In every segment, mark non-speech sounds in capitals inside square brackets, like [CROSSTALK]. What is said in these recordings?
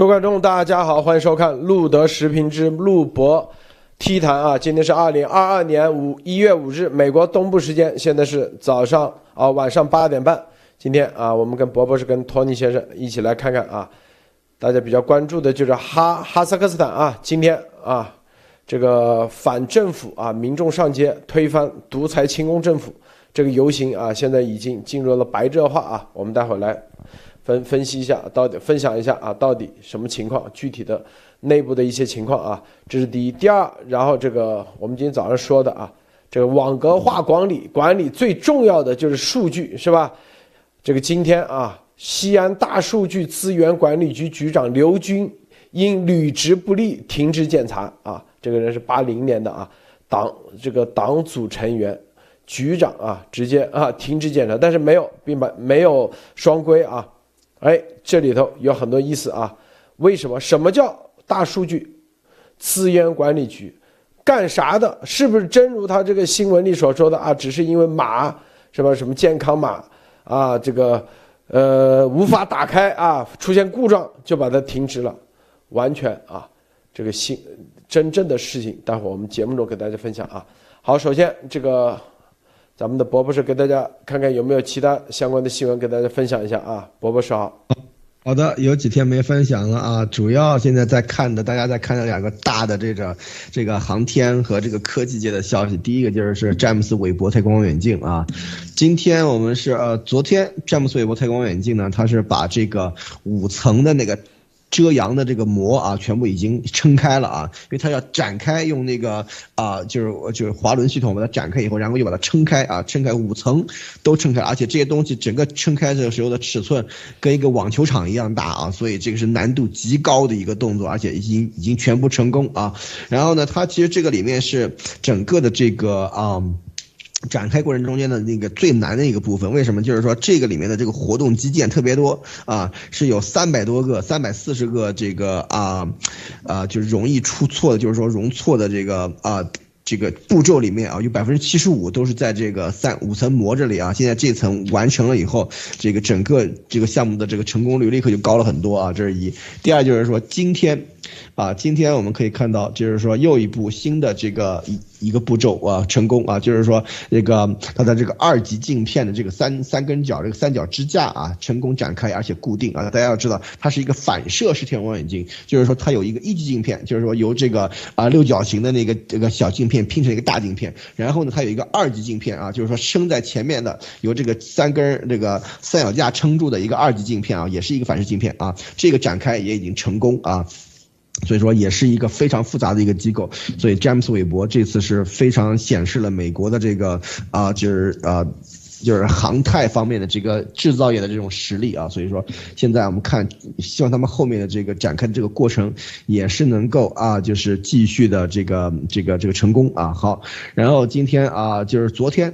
各位观众，大家好，欢迎收看路德时评之路博 T 谈啊！今天是二零二二年五一月五日，美国东部时间，现在是早上啊晚上八点半。今天啊，我们跟博博士跟托尼先生一起来看看啊，大家比较关注的就是哈哈萨克斯坦啊，今天啊这个反政府啊，民众上街推翻独裁亲共政府，这个游行啊，现在已经进入了白热化啊，我们待会儿来。分分析一下，到底分享一下啊，到底什么情况？具体的内部的一些情况啊，这是第一。第二，然后这个我们今天早上说的啊，这个网格化管理管理最重要的就是数据，是吧？这个今天啊，西安大数据资源管理局局长刘军因履职不力停职检查啊，这个人是八零年的啊，党这个党组成员，局长啊，直接啊停职检查，但是没有，并把没有双规啊。哎，这里头有很多意思啊！为什么？什么叫大数据资源管理局？干啥的？是不是真如他这个新闻里所说的啊？只是因为码什么什么健康码啊，这个呃无法打开啊，出现故障就把它停职了？完全啊，这个新真正的事情，待会儿我们节目中给大家分享啊。好，首先这个。咱们的博博士给大家看看有没有其他相关的新闻，给大家分享一下啊。博博士好，好的，有几天没分享了啊。主要现在在看的，大家在看的两个大的这个这个航天和这个科技界的消息。第一个就是詹姆斯韦伯太空望远镜啊。今天我们是呃，昨天詹姆斯韦伯太空望远镜呢，它是把这个五层的那个。遮阳的这个膜啊，全部已经撑开了啊，因为它要展开，用那个啊，就是就是滑轮系统把它展开以后，然后又把它撑开啊，撑开五层都撑开，而且这些东西整个撑开的时候的尺寸跟一个网球场一样大啊，所以这个是难度极高的一个动作，而且已经已经全部成功啊。然后呢，它其实这个里面是整个的这个啊。展开过程中间的那个最难的一个部分，为什么？就是说这个里面的这个活动基建特别多啊，是有三百多个、三百四十个这个啊，啊，就是容易出错的，就是说容错的这个啊。这个步骤里面啊，有百分之七十五都是在这个三五层膜这里啊。现在这层完成了以后，这个整个这个项目的这个成功率立刻就高了很多啊。这是一。第二就是说今天，啊，今天我们可以看到，就是说又一步新的这个一一个步骤啊成功啊，就是说这个它的这个二级镜片的这个三三根角这个三角支架啊成功展开而且固定啊。大家要知道，它是一个反射式天文望远镜，就是说它有一个一级镜片，就是说由这个啊六角形的那个这个小镜片。拼成一个大镜片，然后呢，它有一个二级镜片啊，就是说升在前面的，由这个三根这个三脚架撑住的一个二级镜片啊，也是一个反射镜片啊，这个展开也已经成功啊，所以说也是一个非常复杂的一个机构，所以詹姆斯韦伯这次是非常显示了美国的这个啊，就是啊。就是航太方面的这个制造业的这种实力啊，所以说现在我们看，希望他们后面的这个展开的这个过程也是能够啊，就是继续的这个这个这个成功啊。好，然后今天啊，就是昨天。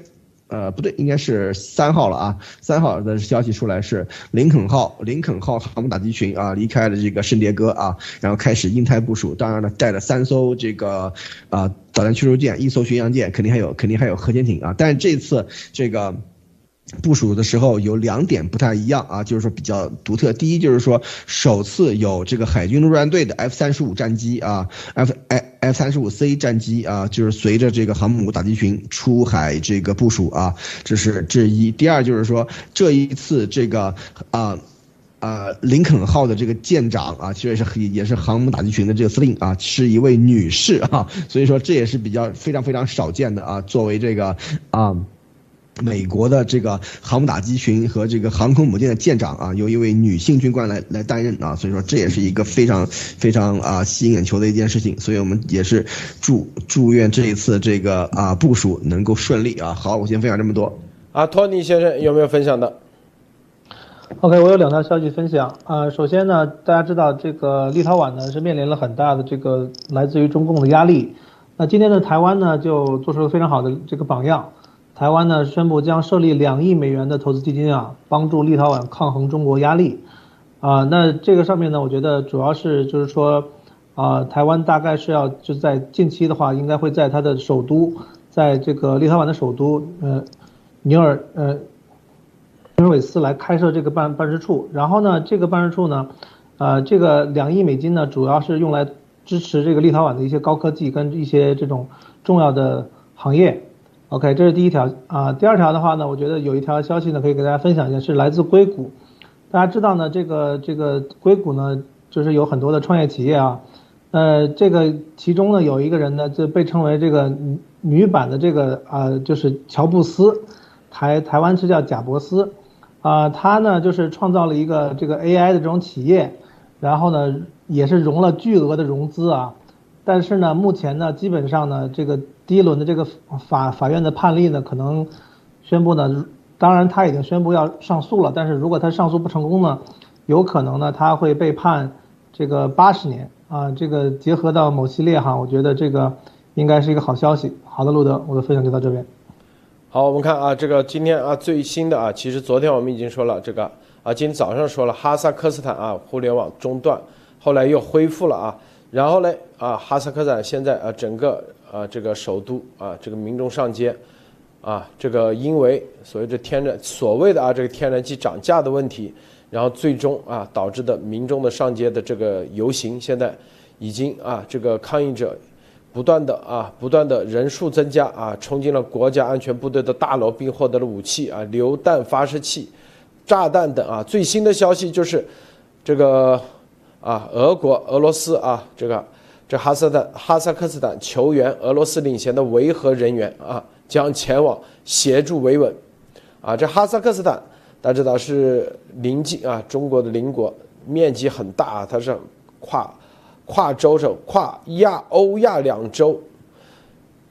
呃，不对，应该是三号了啊。三号的消息出来是林肯号，林肯号航母打击群啊离开了这个圣迭戈啊，然后开始印太部署。当然了，带了三艘这个啊导弹驱逐舰，一艘巡洋舰，肯定还有肯定还有核潜艇啊。但是这次这个。部署的时候有两点不太一样啊，就是说比较独特。第一就是说，首次有这个海军陆战队的 F 三十五战机啊，F F F 三十五 C 战机啊，就是随着这个航母打击群出海这个部署啊，这是这一。第二就是说，这一次这个啊啊林肯号的这个舰长啊，其实也是也是航母打击群的这个司令啊，是一位女士啊，所以说这也是比较非常非常少见的啊，作为这个啊。美国的这个航母打击群和这个航空母舰的舰长啊，由一位女性军官来来担任啊，所以说这也是一个非常非常啊吸引眼球的一件事情，所以我们也是祝祝愿这一次这个啊部署能够顺利啊。好，我先分享这么多。啊，托尼先生有没有分享的？OK，我有两条消息分享啊。首先呢，大家知道这个立陶宛呢是面临了很大的这个来自于中共的压力，那今天的台湾呢就做出了非常好的这个榜样。台湾呢宣布将设立两亿美元的投资基金啊，帮助立陶宛抗衡中国压力，啊，那这个上面呢，我觉得主要是就是说，啊，台湾大概是要就在近期的话，应该会在它的首都，在这个立陶宛的首都，呃，尼尔呃，尼尔韦斯来开设这个办办事处，然后呢，这个办事处呢，啊，这个两亿美金呢，主要是用来支持这个立陶宛的一些高科技跟一些这种重要的行业。OK，这是第一条啊。第二条的话呢，我觉得有一条消息呢，可以给大家分享一下，是来自硅谷。大家知道呢，这个这个硅谷呢，就是有很多的创业企业啊。呃，这个其中呢，有一个人呢，就被称为这个女版的这个啊，就是乔布斯，台台湾是叫贾伯斯，啊，他呢就是创造了一个这个 AI 的这种企业，然后呢也是融了巨额的融资啊。但是呢，目前呢，基本上呢，这个第一轮的这个法法院的判例呢，可能宣布呢，当然他已经宣布要上诉了，但是如果他上诉不成功呢，有可能呢，他会被判这个八十年啊。这个结合到某系列哈，我觉得这个应该是一个好消息。好的，路德，我的分享就到这边。好，我们看啊，这个今天啊最新的啊，其实昨天我们已经说了这个啊，今天早上说了哈萨克斯坦啊互联网中断，后来又恢复了啊。然后呢，啊，哈萨克斯坦现在啊，整个啊，这个首都啊，这个民众上街，啊，这个因为所谓的天然所谓的啊，这个天然气涨价的问题，然后最终啊，导致的民众的上街的这个游行，现在已经啊，这个抗议者不断的啊，不断的人数增加啊，冲进了国家安全部队的大楼，并获得了武器啊，榴弹发射器、炸弹等啊。最新的消息就是这个。啊，俄国、俄罗斯啊，这个这哈萨坦、哈萨克斯坦求援俄罗斯领衔的维和人员啊，将前往协助维稳。啊，这哈萨克斯坦大家知道是邻近啊中国的邻国，面积很大啊，它是跨跨洲是跨亚欧亚两洲。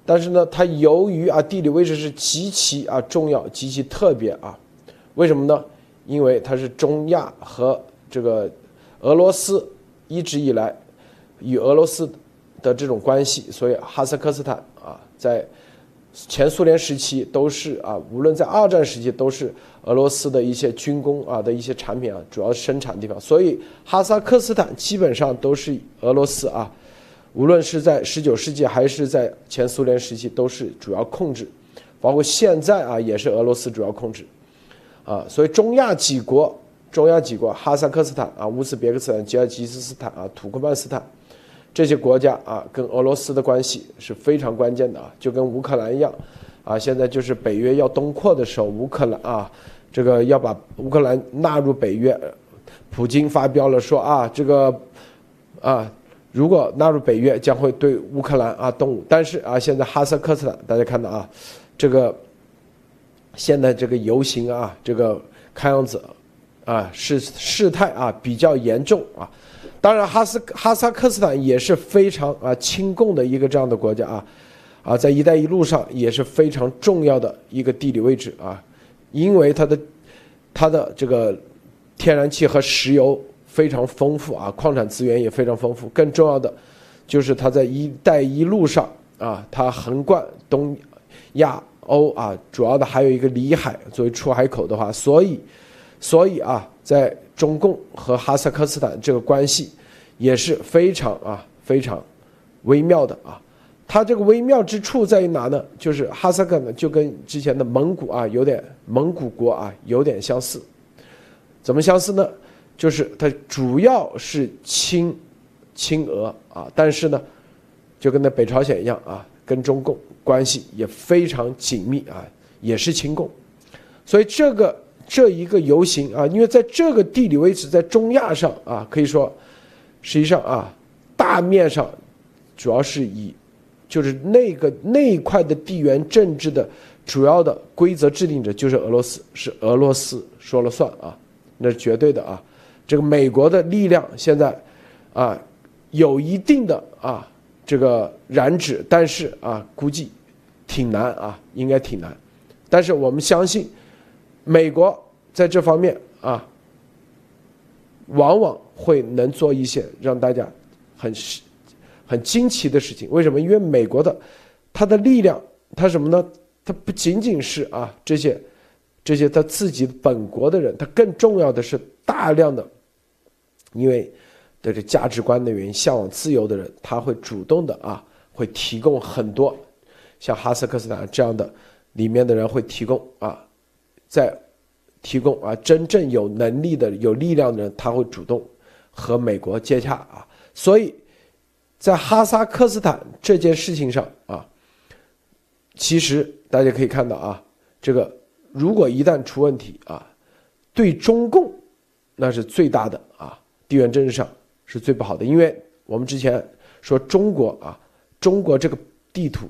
但是呢，它由于啊地理位置是极其啊重要、极其特别啊，为什么呢？因为它是中亚和这个。俄罗斯一直以来与俄罗斯的这种关系，所以哈萨克斯坦啊，在前苏联时期都是啊，无论在二战时期都是俄罗斯的一些军工啊的一些产品啊，主要生产地方。所以哈萨克斯坦基本上都是俄罗斯啊，无论是在十九世纪还是在前苏联时期都是主要控制，包括现在啊也是俄罗斯主要控制啊，所以中亚几国。中亚几国，哈萨克斯坦啊、乌兹别克斯坦、吉尔吉斯斯坦啊、土库曼斯坦这些国家啊，跟俄罗斯的关系是非常关键的啊，就跟乌克兰一样啊。现在就是北约要东扩的时候，乌克兰啊，这个要把乌克兰纳入北约，普京发飙了说啊，这个啊，如果纳入北约，将会对乌克兰啊动武。但是啊，现在哈萨克斯坦大家看到啊，这个现在这个游行啊，这个看样子。啊，是事态啊比较严重啊，当然哈斯哈萨克斯坦也是非常啊亲共的一个这样的国家啊，啊，在“一带一路”上也是非常重要的一个地理位置啊，因为它的它的这个天然气和石油非常丰富啊，矿产资源也非常丰富，更重要的就是它在“一带一路”上啊，它横贯东亚欧啊，主要的还有一个里海作为出海口的话，所以。所以啊，在中共和哈萨克斯坦这个关系也是非常啊非常微妙的啊。它这个微妙之处在于哪呢？就是哈萨克呢就跟之前的蒙古啊有点蒙古国啊有点相似。怎么相似呢？就是它主要是亲亲俄啊，但是呢，就跟那北朝鲜一样啊，跟中共关系也非常紧密啊，也是亲共。所以这个。这一个游行啊，因为在这个地理位置，在中亚上啊，可以说，实际上啊，大面上主要是以，就是那个那一块的地缘政治的主要的规则制定者就是俄罗斯，是俄罗斯说了算啊，那是绝对的啊。这个美国的力量现在啊，有一定的啊这个染指，但是啊，估计挺难啊，应该挺难。但是我们相信。美国在这方面啊，往往会能做一些让大家很很惊奇的事情。为什么？因为美国的它的力量，它什么呢？它不仅仅是啊这些这些他自己本国的人，它更重要的是大量的，因为这价值观的原因，向往自由的人，他会主动的啊，会提供很多像哈萨克斯坦这样的里面的人会提供啊。在提供啊，真正有能力的、有力量的人，他会主动和美国接洽啊。所以，在哈萨克斯坦这件事情上啊，其实大家可以看到啊，这个如果一旦出问题啊，对中共那是最大的啊，地缘政治上是最不好的，因为我们之前说中国啊，中国这个地图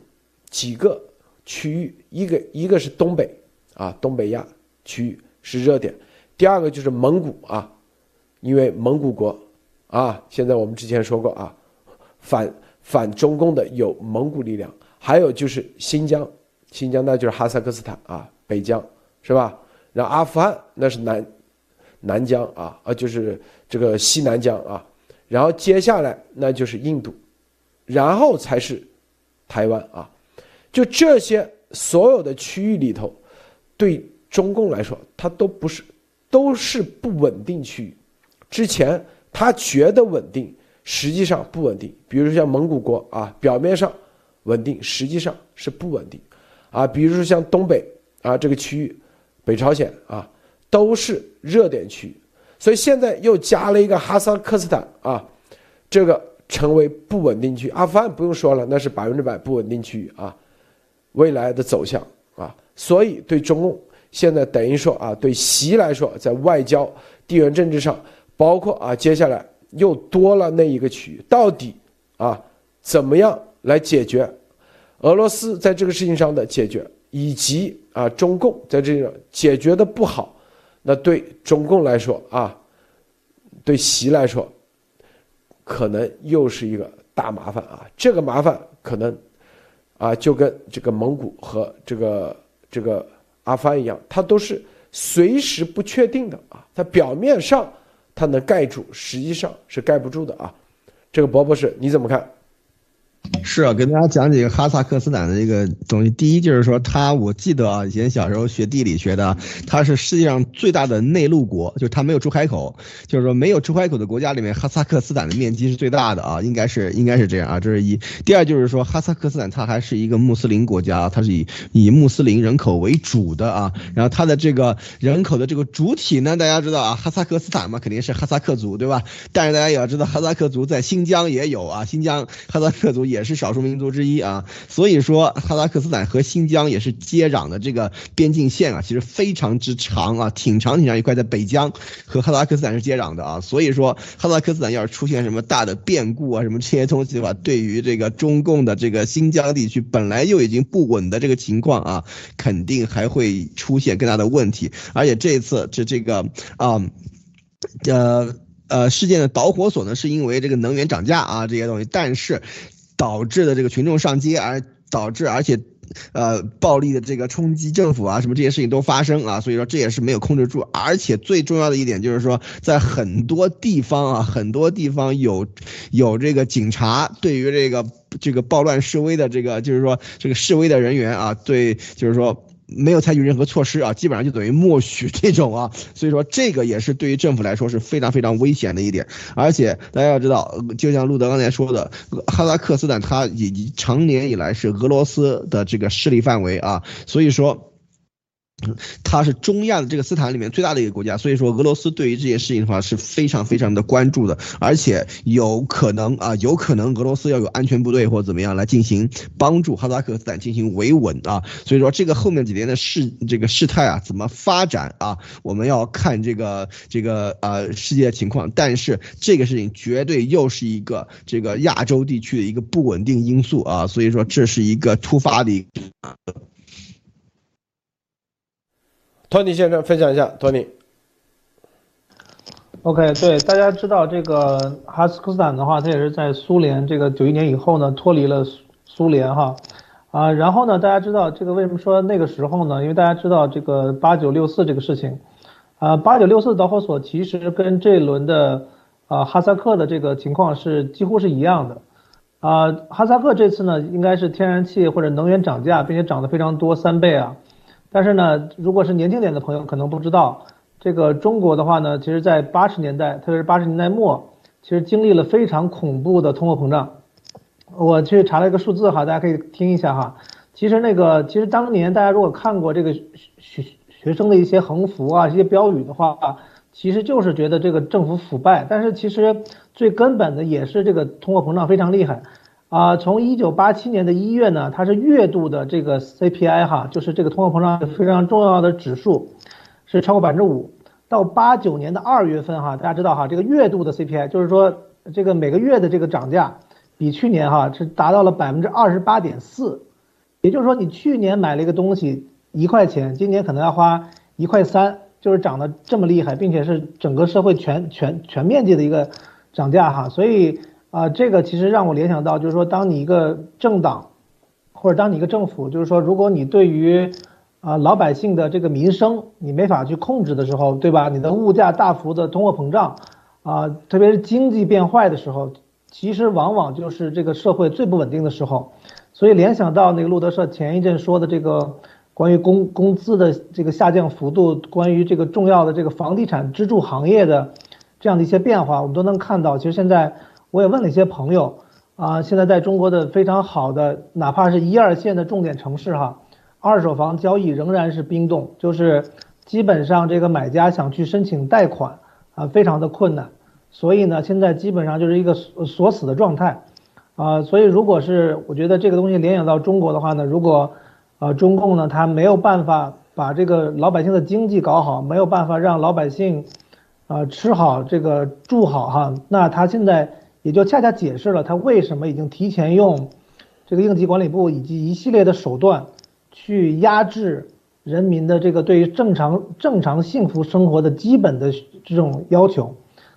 几个区域，一个一个是东北啊，东北亚区域是热点，第二个就是蒙古啊，因为蒙古国啊，现在我们之前说过啊，反反中共的有蒙古力量。还有就是新疆，新疆那就是哈萨克斯坦啊，北疆是吧？然后阿富汗那是南南疆啊，啊就是这个西南疆啊。然后接下来那就是印度，然后才是台湾啊。就这些所有的区域里头，对中共来说，它都不是都是不稳定区域。之前他觉得稳定，实际上不稳定。比如说像蒙古国啊，表面上。稳定实际上是不稳定，啊，比如说像东北啊这个区域，北朝鲜啊都是热点区域，所以现在又加了一个哈萨克斯坦啊，这个成为不稳定区。阿富汗不用说了，那是百分之百不稳定区域啊，未来的走向，所以对中共现在等于说啊，对习来说，在外交、地缘政治上，包括啊接下来又多了那一个区域，到底啊怎么样？来解决俄罗斯在这个事情上的解决，以及啊中共在这个解决的不好，那对中共来说啊，对习来说，可能又是一个大麻烦啊。这个麻烦可能啊就跟这个蒙古和这个这个阿富汗一样，它都是随时不确定的啊。它表面上它能盖住，实际上是盖不住的啊。这个博博士你怎么看？是啊，给大家讲几个哈萨克斯坦的这个东西。第一就是说，它我记得啊，以前小时候学地理学的，它是世界上最大的内陆国，就是它没有出海口，就是说没有出海口的国家里面，哈萨克斯坦的面积是最大的啊，应该是应该是这样啊，这是一。第二就是说，哈萨克斯坦它还是一个穆斯林国家，它是以以穆斯林人口为主的啊，然后它的这个人口的这个主体呢，大家知道啊，哈萨克斯坦嘛，肯定是哈萨克族对吧？但是大家也要知道，哈萨克族在新疆也有啊，新疆哈萨克族也。也是少数民族之一啊，所以说哈萨克斯坦和新疆也是接壤的这个边境线啊，其实非常之长啊，挺长挺长一块，在北疆和哈萨克斯坦是接壤的啊，所以说哈萨克斯坦要是出现什么大的变故啊，什么这些东西的话，对于这个中共的这个新疆地区本来就已经不稳的这个情况啊，肯定还会出现更大的问题，而且这次这这个啊，呃呃事件的导火索呢，是因为这个能源涨价啊这些东西，但是。导致的这个群众上街，而导致而且，呃，暴力的这个冲击政府啊，什么这些事情都发生啊，所以说这也是没有控制住，而且最重要的一点就是说，在很多地方啊，很多地方有 [LAUGHS] 有这个警察对于这个这个暴乱示威的这个就是说这个示威的人员啊，对就是说。没有采取任何措施啊，基本上就等于默许这种啊，[LAUGHS] 所以说这个也是对于政府来说是非常非常危险的一点。而且大家要知道，就像路德刚才说的，哈萨克斯坦它已成年以来是俄罗斯的这个势力范围啊，所以说。它是中亚的这个斯坦里面最大的一个国家，所以说俄罗斯对于这件事情的话是非常非常的关注的，而且有可能啊，有可能俄罗斯要有安全部队或者怎么样来进行帮助哈萨克斯坦进行维稳啊，所以说这个后面几年的事这个事态啊怎么发展啊，我们要看这个这个呃世界情况，但是这个事情绝对又是一个这个亚洲地区的一个不稳定因素啊，所以说这是一个突发的一个。托尼先生分享一下，托尼。OK，对，大家知道这个哈萨克斯坦的话，它也是在苏联这个九一年以后呢脱离了苏苏联哈，啊，然后呢，大家知道这个为什么说那个时候呢？因为大家知道这个八九六四这个事情，啊，八九六四导火索其实跟这一轮的啊哈萨克的这个情况是几乎是一样的，啊，哈萨克这次呢应该是天然气或者能源涨价，并且涨得非常多三倍啊。但是呢，如果是年轻点的朋友可能不知道，这个中国的话呢，其实在八十年代，特别是八十年代末，其实经历了非常恐怖的通货膨胀。我去查了一个数字哈，大家可以听一下哈。其实那个，其实当年大家如果看过这个学学生的一些横幅啊、一些标语的话，其实就是觉得这个政府腐败，但是其实最根本的也是这个通货膨胀非常厉害。啊，从一九八七年的一月呢，它是月度的这个 CPI 哈，就是这个通货膨胀非常重要的指数，是超过百分之五。到八九年的二月份哈，大家知道哈，这个月度的 CPI 就是说这个每个月的这个涨价，比去年哈是达到了百分之二十八点四，也就是说你去年买了一个东西一块钱，今年可能要花一块三，就是涨得这么厉害，并且是整个社会全全全面积的一个涨价哈，所以。啊，这个其实让我联想到，就是说，当你一个政党，或者当你一个政府，就是说，如果你对于啊老百姓的这个民生你没法去控制的时候，对吧？你的物价大幅的通货膨胀，啊，特别是经济变坏的时候，其实往往就是这个社会最不稳定的时候。所以联想到那个路德社前一阵说的这个关于工工资的这个下降幅度，关于这个重要的这个房地产支柱行业的这样的一些变化，我们都能看到。其实现在。我也问了一些朋友，啊，现在在中国的非常好的，哪怕是一二线的重点城市哈，二手房交易仍然是冰冻，就是基本上这个买家想去申请贷款啊，非常的困难，所以呢，现在基本上就是一个锁死的状态，啊，所以如果是我觉得这个东西联想到中国的话呢，如果，呃，中共呢他没有办法把这个老百姓的经济搞好，没有办法让老百姓，啊，吃好这个住好哈，那他现在。也就恰恰解释了他为什么已经提前用这个应急管理部以及一系列的手段去压制人民的这个对于正常正常幸福生活的基本的这种要求。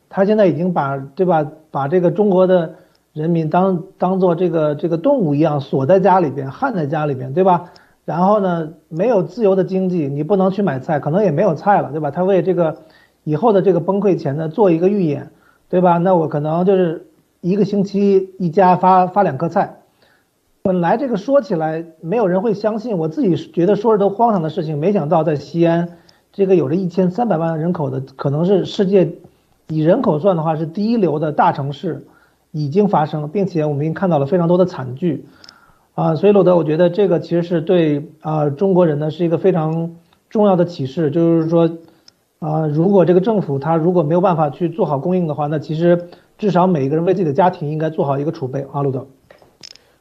他现在已经把对吧，把这个中国的人民当当做这个这个动物一样锁在家里边，焊在家里边，对吧？然后呢，没有自由的经济，你不能去买菜，可能也没有菜了，对吧？他为这个以后的这个崩溃前呢做一个预演，对吧？那我可能就是。一个星期一家发发两颗菜，本来这个说起来没有人会相信，我自己觉得说着都荒唐的事情，没想到在西安这个有着一千三百万人口的，可能是世界以人口算的话是第一流的大城市，已经发生了，并且我们已经看到了非常多的惨剧，啊，所以罗德，我觉得这个其实是对啊中国人呢是一个非常重要的启示，就是说啊如果这个政府他如果没有办法去做好供应的话，那其实。至少每一个人为自己的家庭应该做好一个储备，阿鲁德。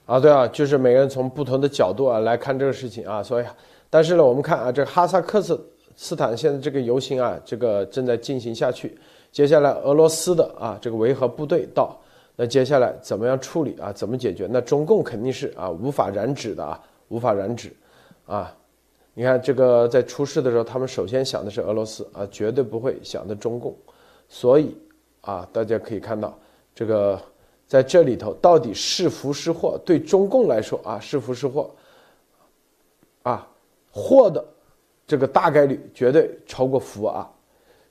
啊，对啊，就是每个人从不同的角度啊来看这个事情啊，所以，但是呢，我们看啊，这哈萨克斯坦现在这个游行啊，这个正在进行下去。接下来俄罗斯的啊这个维和部队到，那接下来怎么样处理啊？怎么解决？那中共肯定是啊无法染指的啊，无法染指，啊，你看这个在出事的时候，他们首先想的是俄罗斯啊，绝对不会想的中共，所以。啊，大家可以看到，这个在这里头到底是福是祸？对中共来说啊，是福是祸？啊，祸的这个大概率绝对超过福啊。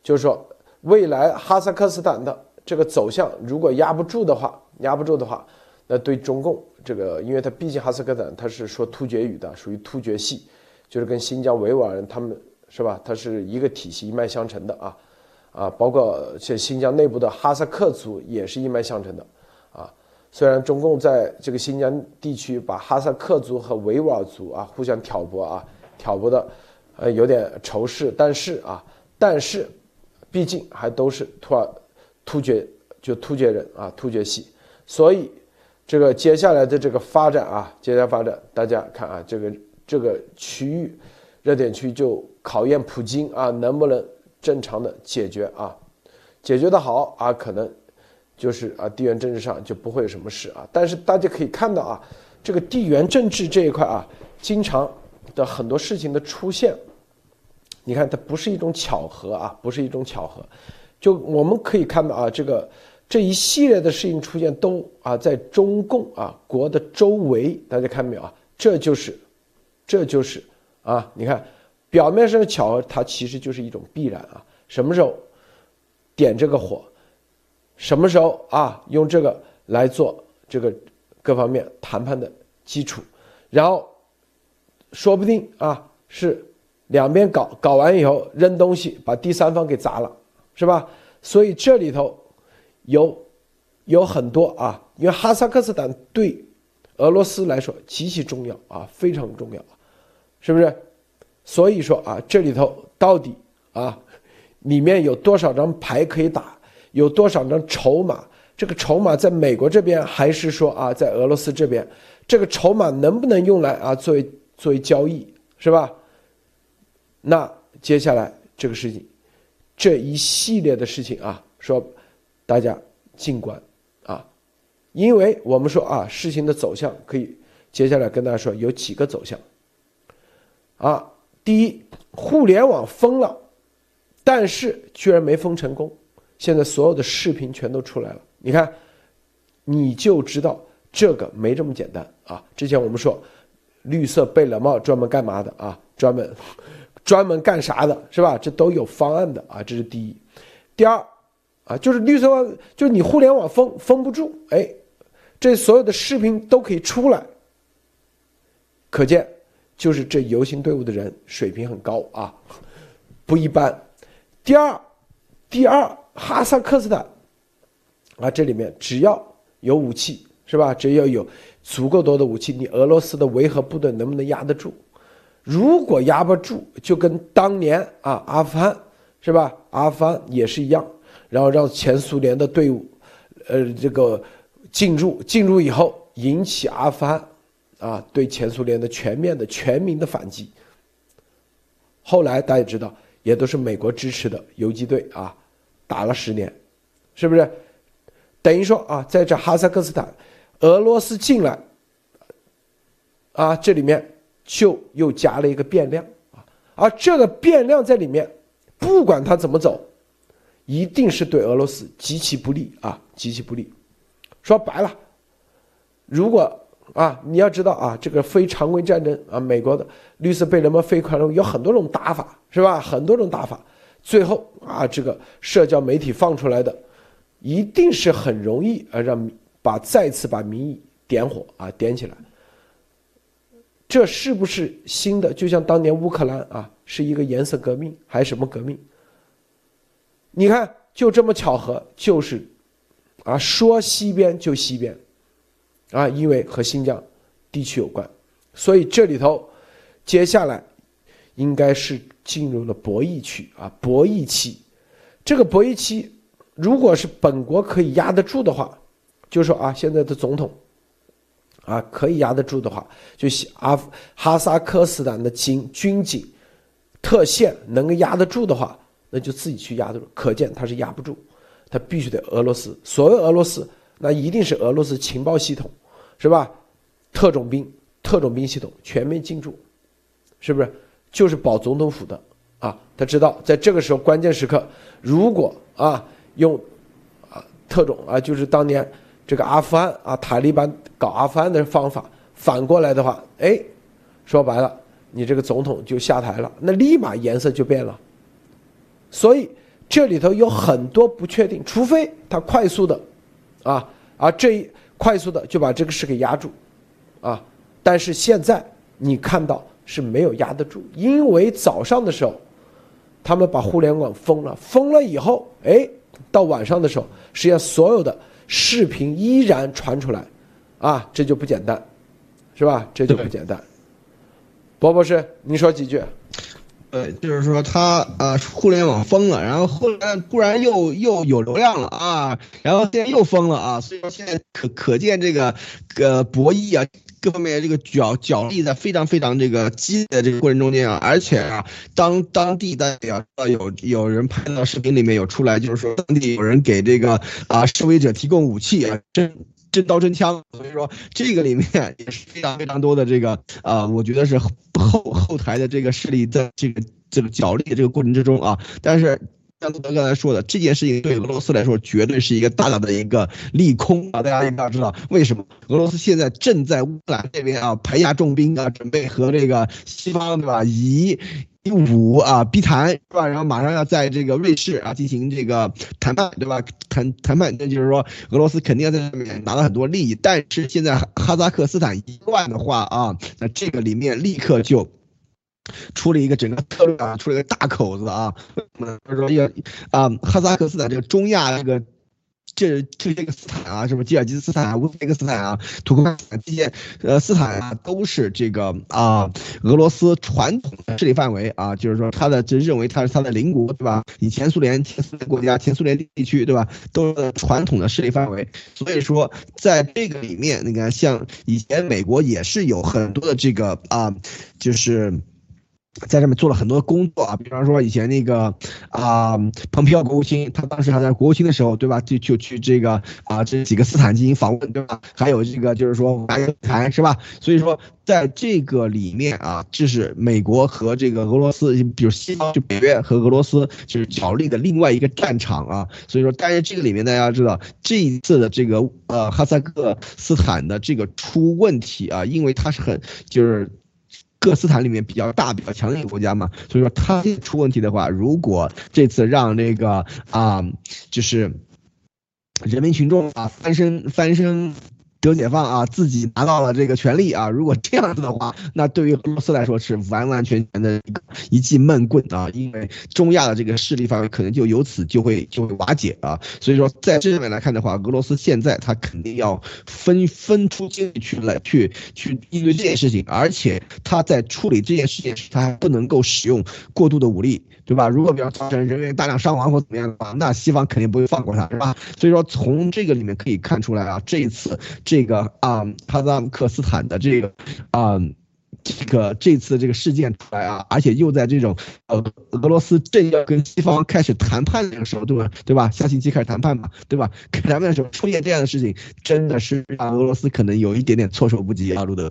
就是说，未来哈萨克斯坦的这个走向，如果压不住的话，压不住的话，那对中共这个，因为它毕竟哈萨克斯坦它是说突厥语的，属于突厥系，就是跟新疆维吾尔人他们是吧？它是一个体系，一脉相承的啊。啊，包括像新疆内部的哈萨克族也是一脉相承的，啊，虽然中共在这个新疆地区把哈萨克族和维吾尔族啊互相挑拨啊，挑拨的，呃，有点仇视，但是啊，但是，毕竟还都是突尔突厥，就突厥人啊，突厥系，所以这个接下来的这个发展啊，接下来发展，大家看啊，这个这个区域热点区就考验普京啊，能不能。正常的解决啊，解决的好啊，可能就是啊地缘政治上就不会有什么事啊。但是大家可以看到啊，这个地缘政治这一块啊，经常的很多事情的出现，你看它不是一种巧合啊，不是一种巧合。就我们可以看到啊，这个这一系列的事情出现都啊在中共啊国的周围，大家看没有啊？这就是这就是啊，你看。表面上的巧合，它其实就是一种必然啊！什么时候点这个火，什么时候啊用这个来做这个各方面谈判的基础，然后说不定啊是两边搞搞完以后扔东西把第三方给砸了，是吧？所以这里头有有很多啊，因为哈萨克斯坦对俄罗斯来说极其重要啊，非常重要，是不是？所以说啊，这里头到底啊，里面有多少张牌可以打，有多少张筹码？这个筹码在美国这边，还是说啊，在俄罗斯这边，这个筹码能不能用来啊作为作为交易，是吧？那接下来这个事情，这一系列的事情啊，说大家静观啊，因为我们说啊，事情的走向可以接下来跟大家说有几个走向啊。第一，互联网封了，但是居然没封成功，现在所有的视频全都出来了。你看，你就知道这个没这么简单啊！之前我们说，绿色贝勒帽专门干嘛的啊？专门专门干啥的，是吧？这都有方案的啊！这是第一。第二啊，就是绿色，就是你互联网封封不住，哎，这所有的视频都可以出来，可见就是这游行队伍的人水平很高啊，不一般。第二，第二，哈萨克斯坦。啊，这里面只要有武器，是吧？只要有足够多的武器，你俄罗斯的维和部队能不能压得住？如果压不住，就跟当年啊阿富汗，是吧？阿富汗也是一样，然后让前苏联的队伍，呃，这个进入，进入以后引起阿富汗啊对前苏联的全面的全民的反击。后来大家知道，也都是美国支持的游击队啊，打了十年，是不是？等于说啊，在这哈萨克斯坦，俄罗斯进来，啊，这里面就又加了一个变量啊，而这个变量在里面，不管它怎么走，一定是对俄罗斯极其不利啊，极其不利。说白了，如果啊，你要知道啊，这个非常规战争啊，美国的绿色贝勒帽非宽容有很多种打法，是吧？很多种打法，最后啊，这个社交媒体放出来的。一定是很容易啊，让把再次把民意点火啊，点起来。这是不是新的？就像当年乌克兰啊，是一个颜色革命还是什么革命？你看，就这么巧合，就是啊，说西边就西边啊，因为和新疆地区有关，所以这里头接下来应该是进入了博弈区啊，博弈期。这个博弈期。如果是本国可以压得住的话，就说啊，现在的总统，啊可以压得住的话，就阿哈萨克斯坦的警军警特线能够压得住的话，那就自己去压得住。可见他是压不住，他必须得俄罗斯。所谓俄罗斯，那一定是俄罗斯情报系统，是吧？特种兵、特种兵系统全面进驻，是不是？就是保总统府的啊，他知道在这个时候关键时刻，如果啊。用啊特种啊，就是当年这个阿富汗啊塔利班搞阿富汗的方法，反过来的话，哎，说白了，你这个总统就下台了，那立马颜色就变了。所以这里头有很多不确定，除非他快速的啊，而这一快速的就把这个事给压住啊。但是现在你看到是没有压得住，因为早上的时候他们把互联网封了，封了以后，哎。到晚上的时候，实际上所有的视频依然传出来，啊，这就不简单，是吧？这就不简单。博博士，你说几句？对，就是说他啊，互联网封了，然后后来突然又又有流量了啊，然后现在又封了啊，所以说现在可可见这个呃博弈啊。各方面这个角角力在非常非常这个激烈的这个过程中间啊，而且啊，当当地的啊有有人拍到视频里面有出来，就是说当地有人给这个啊示威者提供武器啊，真真刀真枪，所以说这个里面也是非常非常多的这个啊，我觉得是后后台的这个势力在这个这个角力的这个过程之中啊，但是。像杜德刚才说的，这件事情对俄罗斯来说绝对是一个大大的一个利空啊！大家一定要知道为什么俄罗斯现在正在乌克兰这边啊排压重兵啊，准备和这个西方对吧以第五啊逼谈是吧？然后马上要在这个瑞士啊进行这个谈判对吧？谈谈判，那就是说俄罗斯肯定要在上面拿到很多利益，但是现在哈萨克斯坦一乱的话啊，那这个里面立刻就。出了一个整个策略啊，出了一个大口子啊！为什么呢？就是说，要啊，哈萨克斯坦这个中亚这个这这些个斯坦啊，是不是吉尔吉斯斯坦啊、乌兹别克斯坦啊、土库曼这些呃斯坦啊，都是这个啊俄罗斯传统的势力范围啊，就是说他的就认为他是他的邻国，对吧？以前苏联前苏联国家、前苏联地区，对吧？都是传统的势力范围，所以说在这个里面，你看像以前美国也是有很多的这个啊，就是。在上面做了很多工作啊，比方说以前那个啊，蓬皮奥国务卿，他当时还在国务卿的时候，对吧？就就去这个啊这几个斯坦进行访问，对吧？还有这个就是说白人谈是吧？所以说在这个里面啊，这是美国和这个俄罗斯，比如西方就北约和俄罗斯就是角力的另外一个战场啊。所以说，但是这个里面大家知道，这一次的这个呃哈萨克斯坦的这个出问题啊，因为它是很就是。各斯坦里面比较大、比较强的一个国家嘛，所以说它出问题的话，如果这次让那个啊，就是人民群众啊翻身翻身。得解放啊，自己拿到了这个权利啊！如果这样子的话，那对于俄罗斯来说是完完全全的一个一记闷棍啊！因为中亚的这个势力范围可能就由此就会就会瓦解啊！所以说，在这上面来看的话，俄罗斯现在他肯定要分分出精力去来去去应对这件事情，而且他在处理这件事情时，他还不能够使用过度的武力。对吧？如果比方造成人员大量伤亡或怎么样的话，那西方肯定不会放过他，是吧？所以说从这个里面可以看出来啊，这一次这这个啊哈萨克斯坦的这个啊这个这次这个事件出来啊，而且又在这种呃俄罗斯正要跟西方开始谈判的那个时候，对吧？对吧？下星期开始谈判嘛，对吧？谈判的时候出现这样的事情，真的是让俄罗斯可能有一点点措手不及啊，路德。